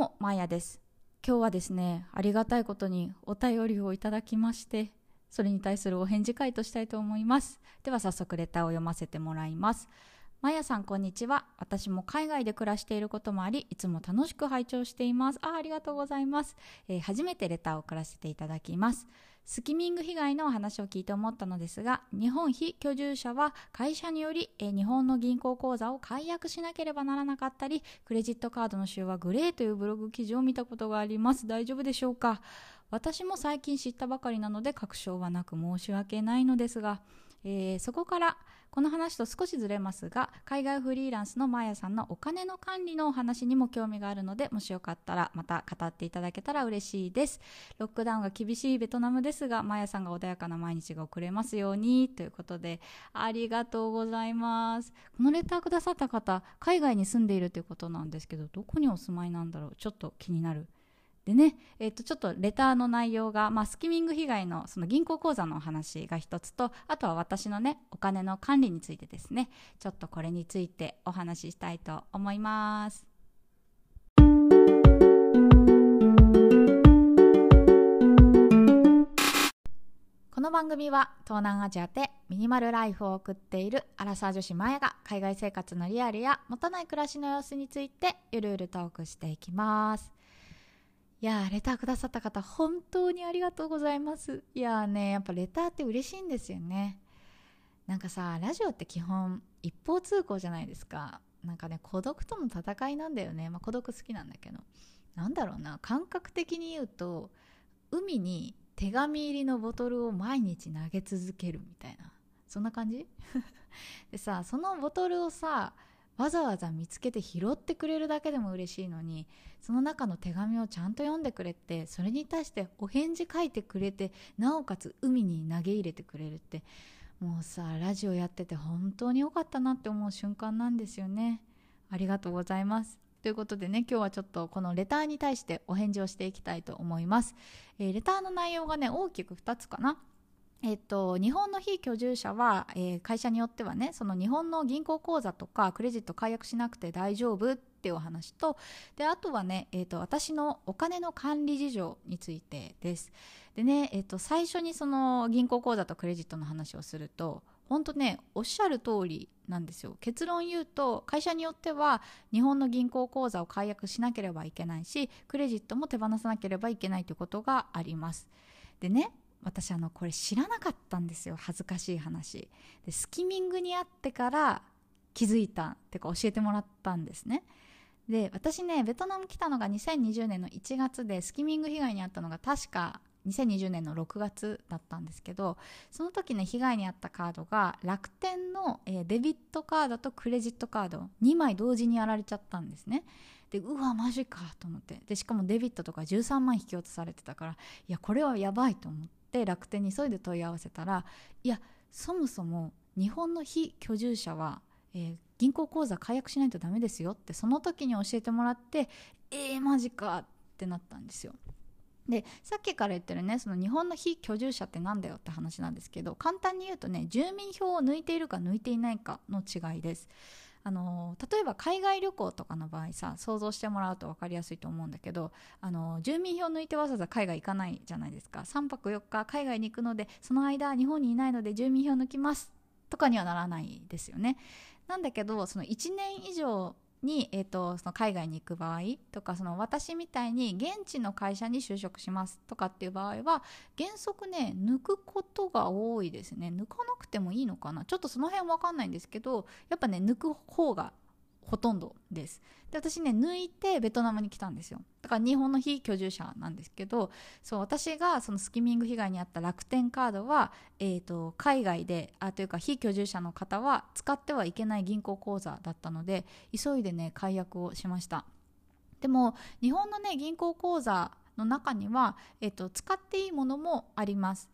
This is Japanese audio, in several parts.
も、まーやです。今日はですね、ありがたいことにお便りをいただきまして、それに対するお返事会としたいと思います。では早速レターを読ませてもらいます。まやさんこんにちは。私も海外で暮らしていることもあり、いつも楽しく拝聴しています。あありがとうございます、えー、初めてレターを送らせていただきます。スキミング被害のお話を聞いて思ったのですが、日本非居住者は会社により、日本の銀行口座を解約しなければならなかったり、クレジットカードの使用はグレーというブログ記事を見たことがあります。大丈夫でしょうか？私も最近知ったばかりなので確証はなく申し訳ないのですが、えー、そこからこの話と少しずれますが海外フリーランスのマーヤさんのお金の管理のお話にも興味があるのでもしよかったらまた語っていただけたら嬉しいです。ロックダウンが厳しいベトナムですがマーヤさんが穏やかな毎日が送れますようにということでありがとうございます。このレターくださった方海外に住んでいるということなんですけどどこにお住まいなんだろう？ちょっと気になる。でね、えー、とちょっとレターの内容が、まあ、スキミング被害のその銀行口座のお話が一つとあとは私のねお金の管理についてですねちょっとこれについてお話ししたいと思います。この番組は東南アジアでミニマルライフを送っているアラサー女子マヤが海外生活のリアルや持たない暮らしの様子についてゆるゆるトークしていきます。いやレターくださった方本当にありがとうございます。いやねやっぱレターって嬉しいんですよね。なんかさラジオって基本一方通行じゃないですか。なんかね孤独との戦いなんだよね。まあ孤独好きなんだけど。なんだろうな感覚的に言うと海に手紙入りのボトルを毎日投げ続けるみたいな。そんな感じ？でさそのボトルをさわざわざ見つけて拾ってくれるだけでも嬉しいのにその中の手紙をちゃんと読んでくれてそれに対してお返事書いてくれてなおかつ海に投げ入れてくれるってもうさラジオやってて本当に良かったなって思う瞬間なんですよね。ありがとうございます。ということでね今日はちょっとこのレターに対してお返事をしていきたいと思います、えー、レターの内容がね大きく2つかな。えっと、日本の非居住者は、えー、会社によってはねその日本の銀行口座とかクレジット解約しなくて大丈夫っていうお話とであとはね、えーと、私のお金の管理事情についてです。でね、えーと、最初にその銀行口座とクレジットの話をすると本当ねおっしゃる通りなんですよ。結論言うと会社によっては日本の銀行口座を解約しなければいけないしクレジットも手放さなければいけないということがあります。でね私あのこれ知らなかったんですよ恥ずかしい話。でスキミングにあってから気づいたってか教えてもらったんですね。で私ねベトナム来たのが2020年の1月でスキミング被害に遭ったのが確か2020年の6月だったんですけどその時ね被害に遭ったカードが楽天の、デビットカードとクレジットカード2枚同時にやられちゃったんですね。でうわマジかと思って。でしかもデビットとか13万引き落とされてたからいやこれはやばいと思って。って楽天に急いで問い合わせたらいやそもそも日本の非居住者は、えー、銀行口座解約しないとダメですよってその時に教えてもらってえー、マジかってなったんですよ。でさっきから言ってるねその日本の非居住者って何だよって話なんですけど簡単に言うとね住民票を抜いているか抜いていないかの違いです。あの例えば海外旅行とかの場合さ想像してもらうと分かりやすいと思うんだけどあの住民票抜いてわざわざ海外行かないじゃないですか。3泊4日海外に行くのでその間日本にいないので住民票抜きますとかにはならないですよね。なんだけどその1年以上に、えーと、その海外に行く場合とかその私みたいに現地の会社に就職しますとかっていう場合は原則ね抜くことが多いですね。抜かなくてもいいのかな。ちょっとその辺分かんないんですけどやっぱね抜く方がほとんどです。で私ね抜いてベトナムに来たんですよ。だから日本の非居住者なんですけどそう私がそのスキミング被害に遭った楽天カードは、えーと、海外であというか非居住者の方は使ってはいけない銀行口座だったので急いでね解約をしました。でも日本のね銀行口座の中には、えーと使っていいものもあります。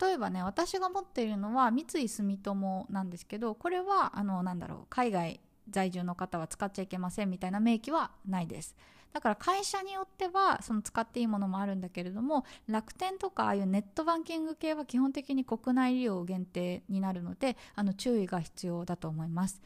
例えばね私が持っているのは三井住友なんですけどこれはあのなんだろう海外在住の方は使っちゃいけませんみたいな明記はないです。だから会社によってはその使っていいものもあるんだけれども楽天とかああいうネットバンキング系は基本的に国内利用限定になるのであの注意が必要だと思います。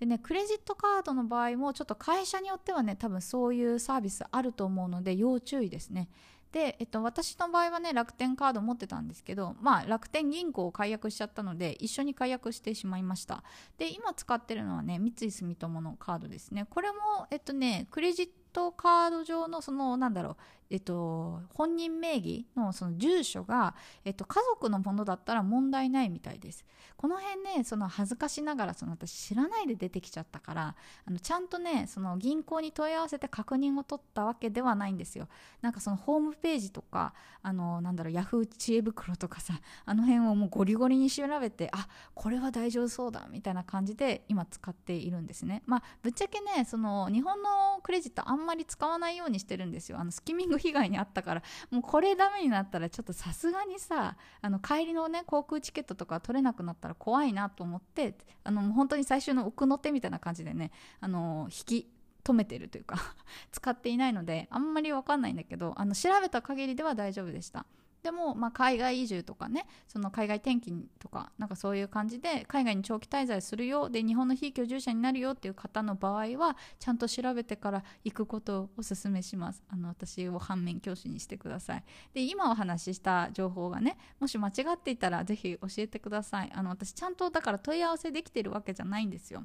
でねクレジットカードの場合もちょっと会社によってはね多分そういうサービスあると思うので要注意ですね。で、えっと、私の場合はね楽天カード持ってたんですけど、まあ、楽天銀行を解約しちゃったので一緒に解約してしまいました。で今使ってるのはね三井住友のカードですね。これもえっとねクレジットカード上のそのなんだろうえっと、本人名義のその住所が、えっと、家族のものだったら問題ないみたいです。この辺ね、その恥ずかしながらその私知らないで出てきちゃったから、あのちゃんとね、その銀行に問い合わせて確認を取ったわけではないんですよ。なんかそのホームページとか、あの、なんだろう、ヤフー知恵袋とかさ、あの辺をもうゴリゴリに調べて、あ、これは大丈夫そうだ、みたいな感じで今使っているんですね。まあ、ぶっちゃけね、その日本のクレジットあんままり使わないようにしてるんですよ。あのスキミング被害にあったからもうこれダメになったらちょっとさすがにさあの帰りのね航空チケットとか取れなくなったら怖いなと思ってあの本当に最終の奥の手みたいな感じでねあの引き止めてるというか 使っていないのであんまり分かんないんだけどあの調べた限りでは大丈夫でしたでも、まあ、海外移住とかねその海外転勤とかなんかそういう感じで海外に長期滞在するよで日本の非居住者になるよっていう方の場合はちゃんと調べてから行くことをお勧めします。あの私を反面教師にしてください。で今お話しした情報がねもし間違っていたらぜひ教えてください。あの私ちゃんとだから問い合わせできてるわけじゃないんですよ。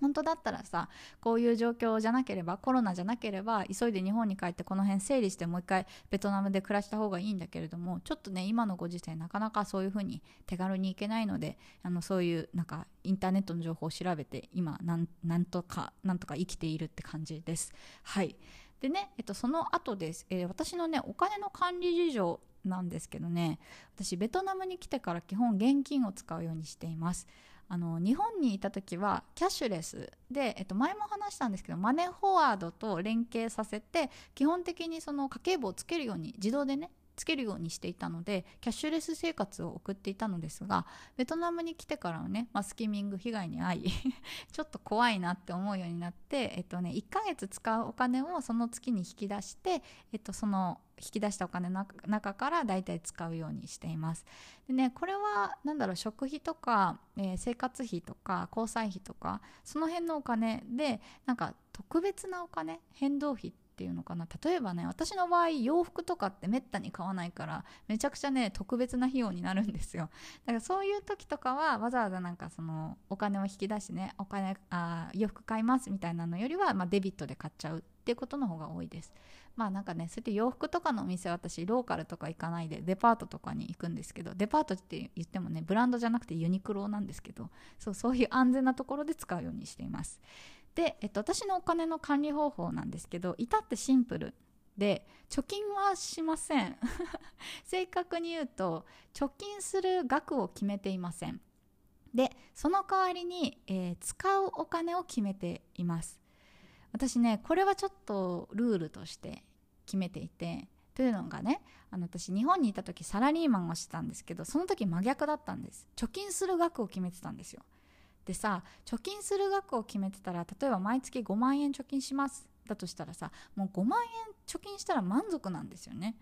本当だったらさこういう状況じゃなければコロナじゃなければ急いで日本に帰ってこの辺整理してもう一回ベトナムで暮らした方がいいんだけれどもちょっとね今のご時世なかなかそういう風に手軽に行けないのであのそういうなんかインターネットの情報を調べて今なんとかなんとか生きているって感じです。はい。でね、えっと、その後です、えー、私のねお金の管理事情なんですけどね私ベトナムに来てから基本現金を使うようにしています。あの日本にいた時はキャッシュレスで、えっと、前も話したんですけどマネーフォワードと連携させて基本的にその家計簿をつけるように自動でねつけるようにしていたのでキャッシュレス生活を送っていたのですがベトナムに来てからはね、まあ、スキミング被害に遭い ちょっと怖いなって思うようになって、えっとね、1ヶ月使うお金をその月に引き出して、えっと、その引き出したお金の中から大体使うようにしています。でねこれは何だろう食費とか、えー、生活費とか交際費とかその辺のお金でなんか特別なお金変動費っていうのかな。例えばね私の場合洋服とかってめったに買わないからめちゃくちゃね特別な費用になるんですよ。だからそういう時とかはわざわざなんかそのお金を引き出してねお金あ洋服買いますみたいなのよりは、まあ、デビットで買っちゃうっていうことの方が多いです。まあなんかねそうやって洋服とかのお店私ローカルとか行かないでデパートとかに行くんですけどデパートって言ってもねブランドじゃなくてユニクロなんですけどそうそういう安全なところで使うようにしています。で、えっと、私のお金の管理方法なんですけど至ってシンプルで貯金はしません。正確に言うと貯金する額を決めていません。でその代わりに、えー、使うお金を決めています。私ねこれはちょっとルールとして決めていてというのがねあの私日本にいた時サラリーマンをしてたんですけどその時真逆だったんです。貯金する額を決めてたんですよ。でさ貯金する額を決めてたら例えば毎月5万円貯金します。だとしたらさもう5万円貯金したら満足なんですよね。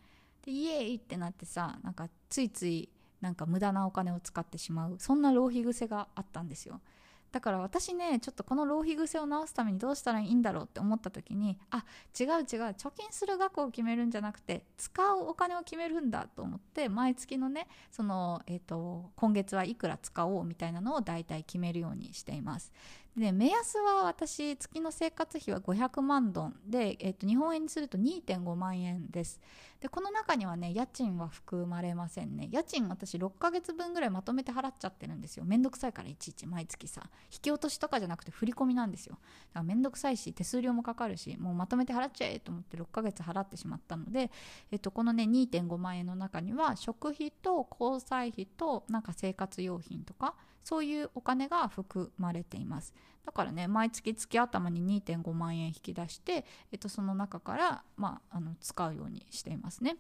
でイエーイってなってさなんかついついなんか無駄なお金を使ってしまう。そんな浪費癖があったんですよ。だから私ねちょっとこの浪費癖を直すためにどうしたらいいんだろうって思った時にあ違う違う貯金する額を決めるんじゃなくて使うお金を決めるんだと思って毎月のねその、えーと、今月はいくら使おうみたいなのを大体決めるようにしています。で目安は私月の生活費は500万ドンで、えーと日本円にすると2.5万円です。でこの中にはね家賃は含まれませんね。家賃私6ヶ月分ぐらいまとめて払っちゃってるんですよ。めんどくさいからいちいち毎月さ。引き落としとかじゃなくて振り込みなんですよ。だからめんどくさいし手数料もかかるしもうまとめて払っちゃえと思って6ヶ月払ってしまったので、えっと、このね2.5万円の中には食費と交際費となんか生活用品とかそういうお金が含まれています。だからね毎月月頭に2.5万円引き出して、えっと、その中から、まあ、あの使うようにしていますね。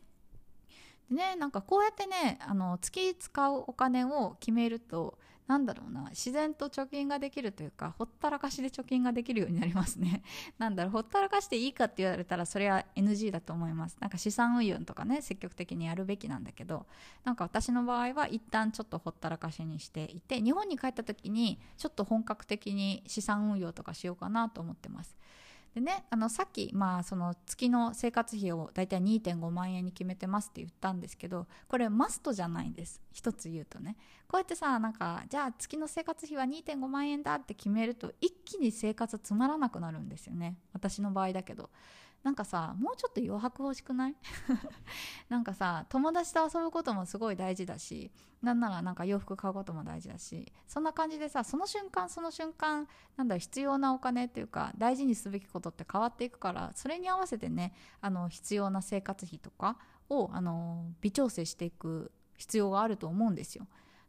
でねなんかこうやってねあの月使うお金を決めるとなんだろうな自然と貯金ができるというかほったらかしで貯金ができるようになりますね。なんだろうほったらかしていいかって言われたらそれは NG だと思います。なんか資産運用とかね積極的にやるべきなんだけどなんか私の場合は一旦ちょっとほったらかしにしていて日本に帰った時にちょっと本格的に資産運用とかしようかなと思ってます。でねあのさっき、まあ、その月の生活費をだいたい2.5万円に決めてますって言ったんですけどこれマストじゃないんです。一つ言うとね。こうやってさなんかじゃあ月の生活費は2.5万円だって決めると一気に生活つまらなくなるんですよね。私の場合だけど。なんかさもうちょっと余白欲しくない？なんかさ友達と遊ぶこともすごい大事だしなんならなんか洋服買うことも大事だしそんな感じでさその瞬間その瞬間なんだ必要なお金っていうか大事にすべきことって変わっていくからそれに合わせてねあの必要な生活費とかをあの微調整していく必要があると思うんですよ。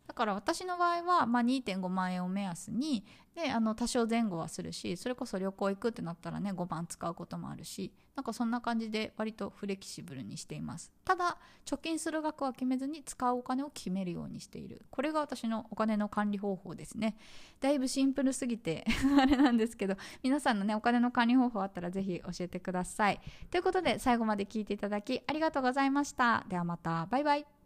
だから私の場合は、まあ、2.5万円を目安にであの多少前後はするしそれこそ旅行行くってなったらね5万使うこともあるしなんかそんな感じで割とフレキシブルにしています。ただ貯金する額は決めずに使うお金を決めるようにしている。これが私のお金の管理方法ですね。だいぶシンプルすぎて あれなんですけど皆さんのねお金の管理方法あったら是非教えてください。ということで最後まで聞いていただきありがとうございました。ではまた。バイバイ。